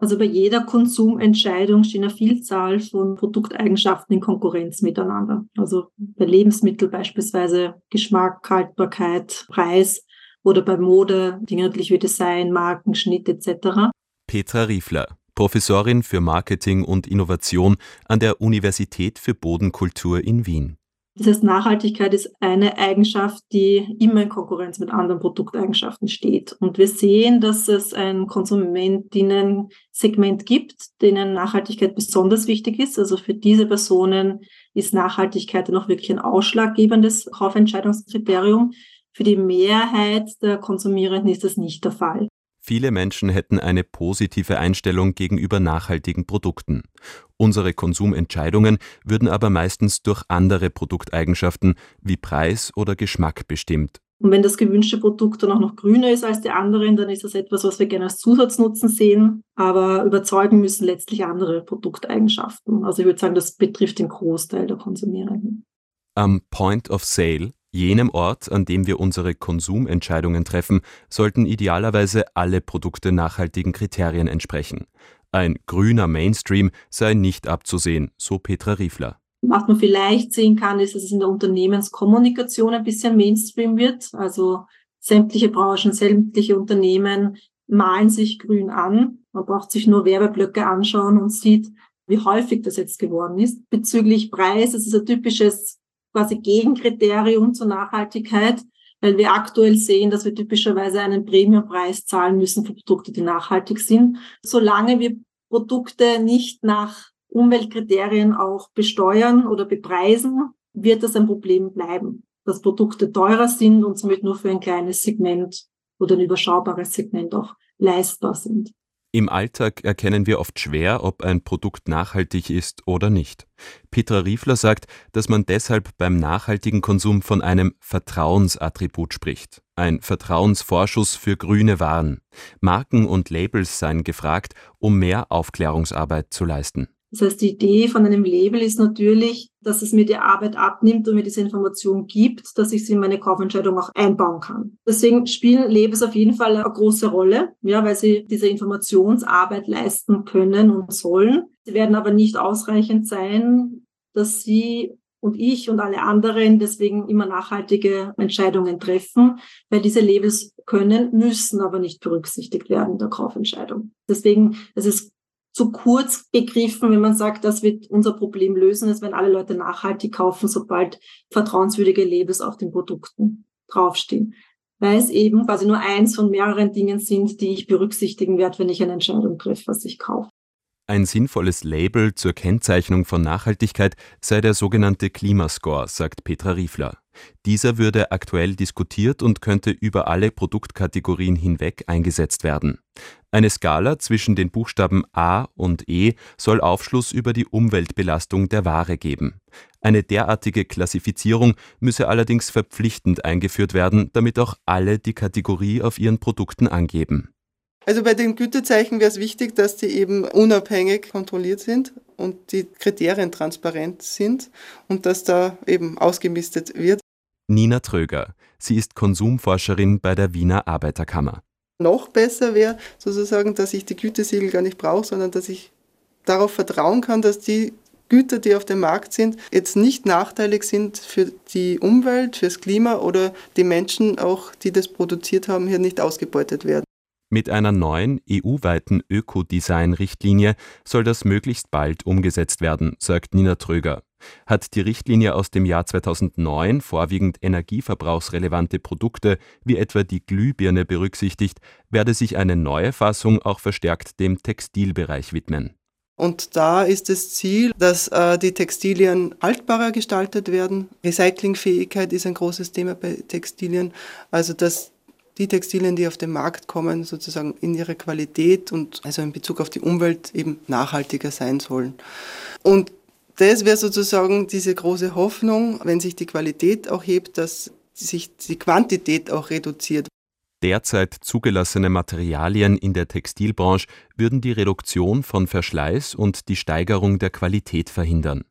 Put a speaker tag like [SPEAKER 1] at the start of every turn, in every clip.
[SPEAKER 1] Also bei jeder Konsumentscheidung stehen eine Vielzahl von Produkteigenschaften in Konkurrenz miteinander. Also bei Lebensmitteln beispielsweise Geschmack, Haltbarkeit, Preis oder bei Mode Dinge natürlich wie Design, Marken, Schnitt etc.
[SPEAKER 2] Petra Riefler, Professorin für Marketing und Innovation an der Universität für Bodenkultur in Wien.
[SPEAKER 1] Das heißt, Nachhaltigkeit ist eine Eigenschaft, die immer in Konkurrenz mit anderen Produkteigenschaften steht. Und wir sehen, dass es ein Konsumentinnen-Segment gibt, denen Nachhaltigkeit besonders wichtig ist. Also für diese Personen ist Nachhaltigkeit dann auch wirklich ein ausschlaggebendes Kaufentscheidungskriterium. Für die Mehrheit der Konsumierenden ist das nicht der Fall.
[SPEAKER 2] Viele Menschen hätten eine positive Einstellung gegenüber nachhaltigen Produkten. Unsere Konsumentscheidungen würden aber meistens durch andere Produkteigenschaften wie Preis oder Geschmack bestimmt.
[SPEAKER 1] Und wenn das gewünschte Produkt dann auch noch grüner ist als die anderen, dann ist das etwas, was wir gerne als Zusatznutzen sehen. Aber überzeugen müssen letztlich andere Produkteigenschaften. Also ich würde sagen, das betrifft den Großteil der Konsumierenden.
[SPEAKER 2] Am Point of Sale Jenem Ort, an dem wir unsere Konsumentscheidungen treffen, sollten idealerweise alle Produkte nachhaltigen Kriterien entsprechen. Ein grüner Mainstream sei nicht abzusehen, so Petra Riefler.
[SPEAKER 1] Was man vielleicht sehen kann, ist, dass es in der Unternehmenskommunikation ein bisschen Mainstream wird. Also sämtliche Branchen, sämtliche Unternehmen malen sich grün an. Man braucht sich nur Werbeblöcke anschauen und sieht, wie häufig das jetzt geworden ist. Bezüglich Preis, es ist ein typisches quasi Gegenkriterium zur Nachhaltigkeit, weil wir aktuell sehen, dass wir typischerweise einen Premiumpreis zahlen müssen für Produkte, die nachhaltig sind. Solange wir Produkte nicht nach Umweltkriterien auch besteuern oder bepreisen, wird das ein Problem bleiben, dass Produkte teurer sind und somit nur für ein kleines Segment oder ein überschaubares Segment auch leistbar sind.
[SPEAKER 2] Im Alltag erkennen wir oft schwer, ob ein Produkt nachhaltig ist oder nicht. Petra Riefler sagt, dass man deshalb beim nachhaltigen Konsum von einem Vertrauensattribut spricht. Ein Vertrauensvorschuss für grüne Waren. Marken und Labels seien gefragt, um mehr Aufklärungsarbeit zu leisten.
[SPEAKER 1] Das heißt, die Idee von einem Label ist natürlich, dass es mir die Arbeit abnimmt und mir diese Information gibt, dass ich sie in meine Kaufentscheidung auch einbauen kann. Deswegen spielen Labels auf jeden Fall eine große Rolle, ja, weil sie diese Informationsarbeit leisten können und sollen. Sie werden aber nicht ausreichend sein, dass sie und ich und alle anderen deswegen immer nachhaltige Entscheidungen treffen, weil diese Labels können, müssen aber nicht berücksichtigt werden in der Kaufentscheidung. Deswegen, es ist zu kurz gegriffen, wenn man sagt, das wird unser Problem lösen, ist, wenn alle Leute nachhaltig kaufen, sobald vertrauenswürdige Labels auf den Produkten draufstehen. Weil es eben quasi nur eins von mehreren Dingen sind, die ich berücksichtigen werde, wenn ich eine Entscheidung treffe, was ich kaufe.
[SPEAKER 2] Ein sinnvolles Label zur Kennzeichnung von Nachhaltigkeit sei der sogenannte Klimascore, sagt Petra Riefler. Dieser würde aktuell diskutiert und könnte über alle Produktkategorien hinweg eingesetzt werden. Eine Skala zwischen den Buchstaben A und E soll Aufschluss über die Umweltbelastung der Ware geben. Eine derartige Klassifizierung müsse allerdings verpflichtend eingeführt werden, damit auch alle die Kategorie auf ihren Produkten angeben.
[SPEAKER 3] Also bei den Gütezeichen wäre es wichtig, dass die eben unabhängig kontrolliert sind und die Kriterien transparent sind und dass da eben ausgemistet wird.
[SPEAKER 2] Nina Tröger. Sie ist Konsumforscherin bei der Wiener Arbeiterkammer.
[SPEAKER 3] Noch besser wäre sozusagen, dass ich die Gütesiegel gar nicht brauche, sondern dass ich darauf vertrauen kann, dass die Güter, die auf dem Markt sind, jetzt nicht nachteilig sind für die Umwelt, fürs Klima oder die Menschen auch, die das produziert haben, hier nicht ausgebeutet werden.
[SPEAKER 2] Mit einer neuen EU-weiten Ökodesign-Richtlinie soll das möglichst bald umgesetzt werden, sagt Nina Tröger. Hat die Richtlinie aus dem Jahr 2009 vorwiegend energieverbrauchsrelevante Produkte wie etwa die Glühbirne berücksichtigt, werde sich eine neue Fassung auch verstärkt dem Textilbereich widmen.
[SPEAKER 3] Und da ist das Ziel, dass äh, die Textilien haltbarer gestaltet werden. Recyclingfähigkeit ist ein großes Thema bei Textilien. Also dass die Textilien, die auf den Markt kommen, sozusagen in ihrer Qualität und also in Bezug auf die Umwelt eben nachhaltiger sein sollen. Und das wäre sozusagen diese große Hoffnung, wenn sich die Qualität auch hebt, dass sich die Quantität auch reduziert.
[SPEAKER 2] Derzeit zugelassene Materialien in der Textilbranche würden die Reduktion von Verschleiß und die Steigerung der Qualität verhindern.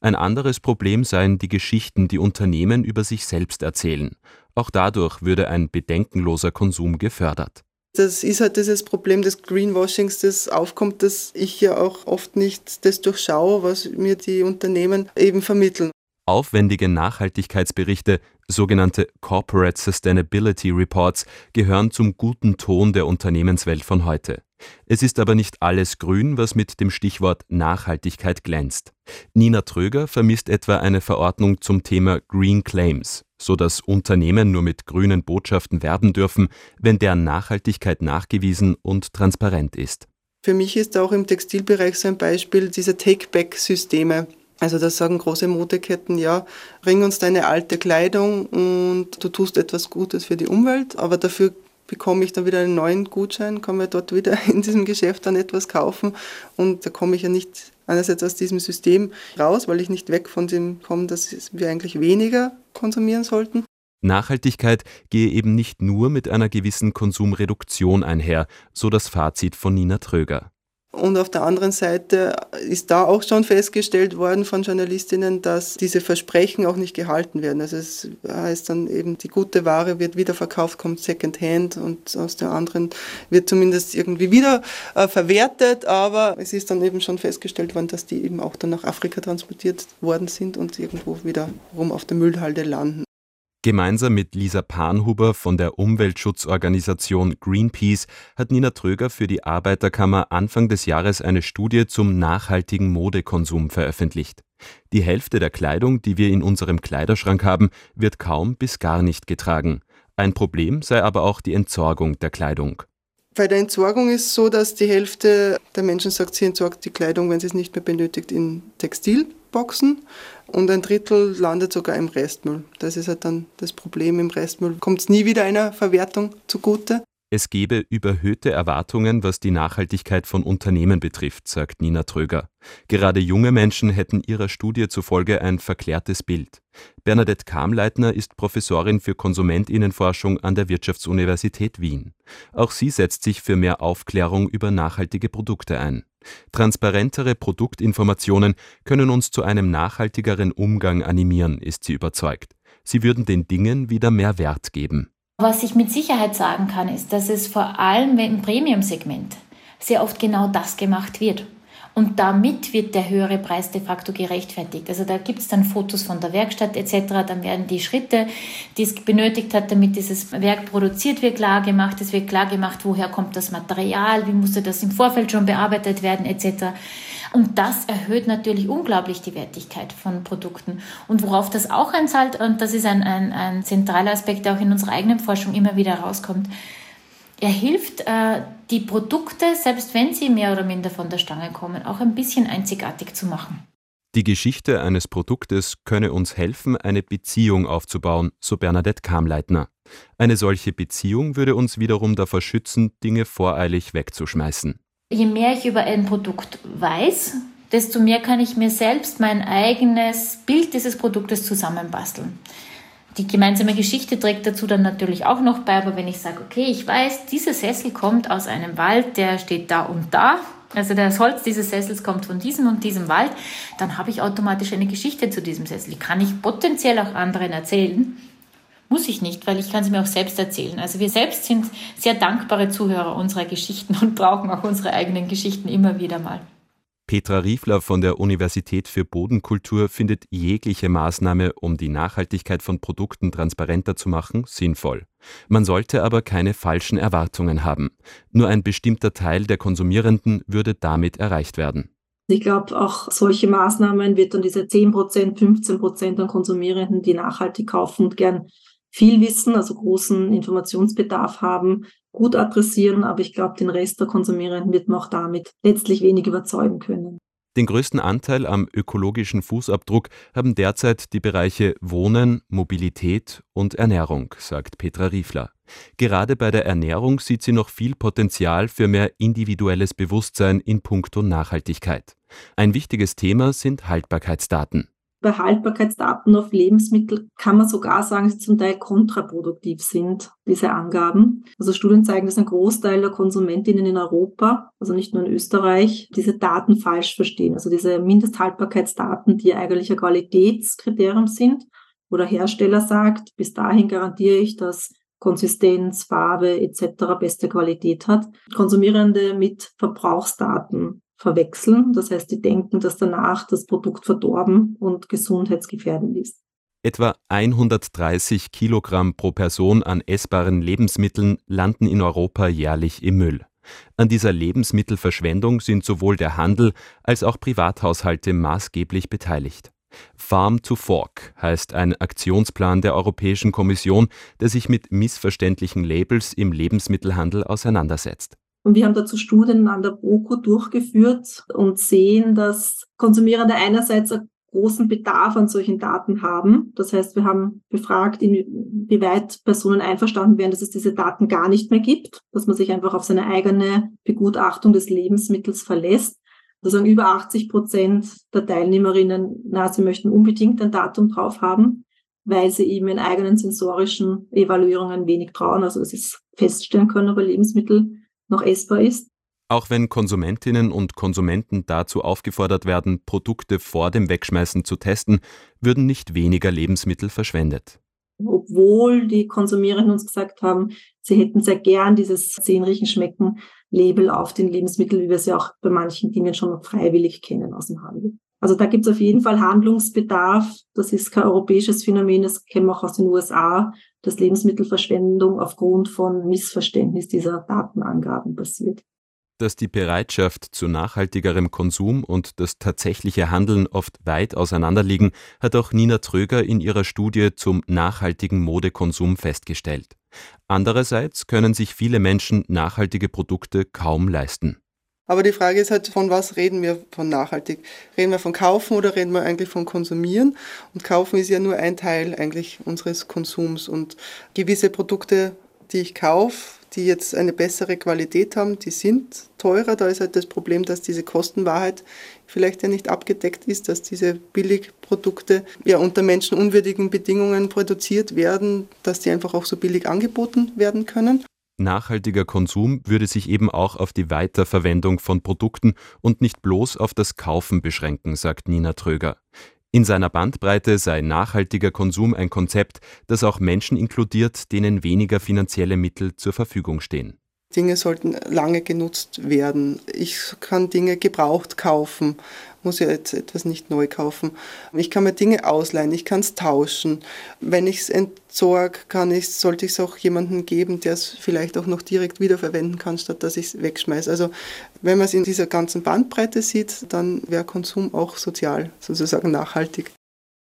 [SPEAKER 2] Ein anderes Problem seien die Geschichten, die Unternehmen über sich selbst erzählen. Auch dadurch würde ein bedenkenloser Konsum gefördert.
[SPEAKER 3] Das ist halt dieses Problem des Greenwashings, das aufkommt, dass ich ja auch oft nicht das durchschaue, was mir die Unternehmen eben vermitteln.
[SPEAKER 2] Aufwendige Nachhaltigkeitsberichte, sogenannte Corporate Sustainability Reports, gehören zum guten Ton der Unternehmenswelt von heute. Es ist aber nicht alles grün, was mit dem Stichwort Nachhaltigkeit glänzt. Nina Tröger vermisst etwa eine Verordnung zum Thema Green Claims, so dass Unternehmen nur mit grünen Botschaften werben dürfen, wenn deren Nachhaltigkeit nachgewiesen und transparent ist.
[SPEAKER 3] Für mich ist auch im Textilbereich so ein Beispiel diese Take-Back-Systeme. Also da sagen große Modeketten, ja, bring uns deine alte Kleidung und du tust etwas Gutes für die Umwelt, aber dafür bekomme ich dann wieder einen neuen Gutschein, kann mir dort wieder in diesem Geschäft dann etwas kaufen und da komme ich ja nicht einerseits aus diesem System raus, weil ich nicht weg von dem komme, dass wir eigentlich weniger konsumieren sollten.
[SPEAKER 2] Nachhaltigkeit gehe eben nicht nur mit einer gewissen Konsumreduktion einher, so das Fazit von Nina Tröger.
[SPEAKER 3] Und auf der anderen Seite ist da auch schon festgestellt worden von Journalistinnen, dass diese Versprechen auch nicht gehalten werden. Also es heißt dann eben, die gute Ware wird wieder verkauft, kommt Secondhand und aus der anderen wird zumindest irgendwie wieder äh, verwertet. Aber es ist dann eben schon festgestellt worden, dass die eben auch dann nach Afrika transportiert worden sind und irgendwo wieder rum auf der Müllhalde landen.
[SPEAKER 2] Gemeinsam mit Lisa Panhuber von der Umweltschutzorganisation Greenpeace hat Nina Tröger für die Arbeiterkammer Anfang des Jahres eine Studie zum nachhaltigen Modekonsum veröffentlicht. Die Hälfte der Kleidung, die wir in unserem Kleiderschrank haben, wird kaum bis gar nicht getragen. Ein Problem sei aber auch die Entsorgung der Kleidung.
[SPEAKER 3] Bei der Entsorgung ist es so, dass die Hälfte der Menschen sagt, sie entsorgt die Kleidung, wenn sie es nicht mehr benötigt, in Textilboxen und ein Drittel landet sogar im Restmüll. Das ist halt dann das Problem im Restmüll. Kommt es nie wieder einer Verwertung zugute.
[SPEAKER 2] Es gebe überhöhte Erwartungen, was die Nachhaltigkeit von Unternehmen betrifft, sagt Nina Tröger. Gerade junge Menschen hätten ihrer Studie zufolge ein verklärtes Bild. Bernadette Kamleitner ist Professorin für Konsumentinnenforschung an der Wirtschaftsuniversität Wien. Auch sie setzt sich für mehr Aufklärung über nachhaltige Produkte ein. Transparentere Produktinformationen können uns zu einem nachhaltigeren Umgang animieren, ist sie überzeugt. Sie würden den Dingen wieder mehr Wert geben.
[SPEAKER 4] Was ich mit Sicherheit sagen kann, ist, dass es vor allem im Premium-Segment sehr oft genau das gemacht wird. Und damit wird der höhere Preis de facto gerechtfertigt. Also da gibt es dann Fotos von der Werkstatt etc. Dann werden die Schritte, die es benötigt hat, damit dieses Werk produziert wird, klar gemacht. Es wird klar gemacht, woher kommt das Material, wie musste das im Vorfeld schon bearbeitet werden etc. Und das erhöht natürlich unglaublich die Wertigkeit von Produkten. Und worauf das auch einzahlt, und das ist ein, ein, ein zentraler Aspekt, der auch in unserer eigenen Forschung immer wieder rauskommt, er hilft, äh, die Produkte, selbst wenn sie mehr oder minder von der Stange kommen, auch ein bisschen einzigartig zu machen.
[SPEAKER 2] Die Geschichte eines Produktes könne uns helfen, eine Beziehung aufzubauen, so Bernadette Kamleitner. Eine solche Beziehung würde uns wiederum davor schützen, Dinge voreilig wegzuschmeißen.
[SPEAKER 4] Je mehr ich über ein Produkt weiß, desto mehr kann ich mir selbst mein eigenes Bild dieses Produktes zusammenbasteln. Die gemeinsame Geschichte trägt dazu dann natürlich auch noch bei, aber wenn ich sage, okay, ich weiß, dieser Sessel kommt aus einem Wald, der steht da und da, also das Holz dieses Sessels kommt von diesem und diesem Wald, dann habe ich automatisch eine Geschichte zu diesem Sessel. Die kann ich potenziell auch anderen erzählen. Muss ich nicht, weil ich kann sie mir auch selbst erzählen. Also wir selbst sind sehr dankbare Zuhörer unserer Geschichten und brauchen auch unsere eigenen Geschichten immer wieder mal.
[SPEAKER 2] Petra Riefler von der Universität für Bodenkultur findet jegliche Maßnahme, um die Nachhaltigkeit von Produkten transparenter zu machen, sinnvoll. Man sollte aber keine falschen Erwartungen haben. Nur ein bestimmter Teil der Konsumierenden würde damit erreicht werden.
[SPEAKER 1] Ich glaube, auch solche Maßnahmen wird dann diese 10% 15% an Konsumierenden, die nachhaltig kaufen und gern viel wissen, also großen Informationsbedarf haben, gut adressieren, aber ich glaube, den Rest der Konsumierenden wird man auch damit letztlich wenig überzeugen können.
[SPEAKER 2] Den größten Anteil am ökologischen Fußabdruck haben derzeit die Bereiche Wohnen, Mobilität und Ernährung, sagt Petra Riefler. Gerade bei der Ernährung sieht sie noch viel Potenzial für mehr individuelles Bewusstsein in puncto Nachhaltigkeit. Ein wichtiges Thema sind Haltbarkeitsdaten
[SPEAKER 1] bei Haltbarkeitsdaten auf Lebensmittel kann man sogar sagen, dass sie zum Teil kontraproduktiv sind, diese Angaben. Also Studien zeigen, dass ein Großteil der Konsumentinnen in Europa, also nicht nur in Österreich, diese Daten falsch verstehen. Also diese Mindesthaltbarkeitsdaten, die eigentlich ein Qualitätskriterium sind, wo der Hersteller sagt, bis dahin garantiere ich, dass Konsistenz, Farbe etc. beste Qualität hat, Konsumierende mit Verbrauchsdaten verwechseln. Das heißt, die denken, dass danach das Produkt verdorben und gesundheitsgefährdend ist.
[SPEAKER 2] Etwa 130 Kilogramm pro Person an essbaren Lebensmitteln landen in Europa jährlich im Müll. An dieser Lebensmittelverschwendung sind sowohl der Handel als auch Privathaushalte maßgeblich beteiligt. Farm to Fork heißt ein Aktionsplan der Europäischen Kommission, der sich mit missverständlichen Labels im Lebensmittelhandel auseinandersetzt.
[SPEAKER 1] Und wir haben dazu Studien an der BOKU durchgeführt und sehen, dass Konsumierende einerseits einen großen Bedarf an solchen Daten haben. Das heißt, wir haben befragt, inwieweit Personen einverstanden wären, dass es diese Daten gar nicht mehr gibt, dass man sich einfach auf seine eigene Begutachtung des Lebensmittels verlässt. Da sagen über 80 Prozent der Teilnehmerinnen, na, sie möchten unbedingt ein Datum drauf haben, weil sie eben in eigenen sensorischen Evaluierungen wenig trauen, also dass sie es feststellen können, ein Lebensmittel noch essbar ist.
[SPEAKER 2] Auch wenn Konsumentinnen und Konsumenten dazu aufgefordert werden, Produkte vor dem Wegschmeißen zu testen, würden nicht weniger Lebensmittel verschwendet.
[SPEAKER 1] Obwohl die Konsumierenden uns gesagt haben, sie hätten sehr gern dieses Sehen, Riechen, Schmecken Label auf den Lebensmitteln, wie wir es ja auch bei manchen Dingen schon freiwillig kennen aus dem Handel. Also da gibt es auf jeden Fall Handlungsbedarf. Das ist kein europäisches Phänomen, das kennen wir auch aus den USA, dass Lebensmittelverschwendung aufgrund von Missverständnis dieser Datenangaben passiert.
[SPEAKER 2] Dass die Bereitschaft zu nachhaltigerem Konsum und das tatsächliche Handeln oft weit auseinanderliegen, hat auch Nina Tröger in ihrer Studie zum nachhaltigen Modekonsum festgestellt. Andererseits können sich viele Menschen nachhaltige Produkte kaum leisten.
[SPEAKER 3] Aber die Frage ist halt, von was reden wir von nachhaltig? Reden wir von kaufen oder reden wir eigentlich von konsumieren? Und kaufen ist ja nur ein Teil eigentlich unseres Konsums. Und gewisse Produkte, die ich kaufe, die jetzt eine bessere Qualität haben, die sind teurer. Da ist halt das Problem, dass diese Kostenwahrheit vielleicht ja nicht abgedeckt ist, dass diese Billigprodukte ja unter menschenunwürdigen Bedingungen produziert werden, dass die einfach auch so billig angeboten werden können.
[SPEAKER 2] Nachhaltiger Konsum würde sich eben auch auf die Weiterverwendung von Produkten und nicht bloß auf das Kaufen beschränken, sagt Nina Tröger. In seiner Bandbreite sei nachhaltiger Konsum ein Konzept, das auch Menschen inkludiert, denen weniger finanzielle Mittel zur Verfügung stehen.
[SPEAKER 3] Dinge sollten lange genutzt werden. Ich kann Dinge gebraucht kaufen, muss ja jetzt etwas nicht neu kaufen. Ich kann mir Dinge ausleihen, ich kann es tauschen. Wenn ich es entsorge, kann ich, sollte ich es auch jemandem geben, der es vielleicht auch noch direkt wiederverwenden kann, statt dass ich es wegschmeiße. Also wenn man es in dieser ganzen Bandbreite sieht, dann wäre Konsum auch sozial, sozusagen nachhaltig.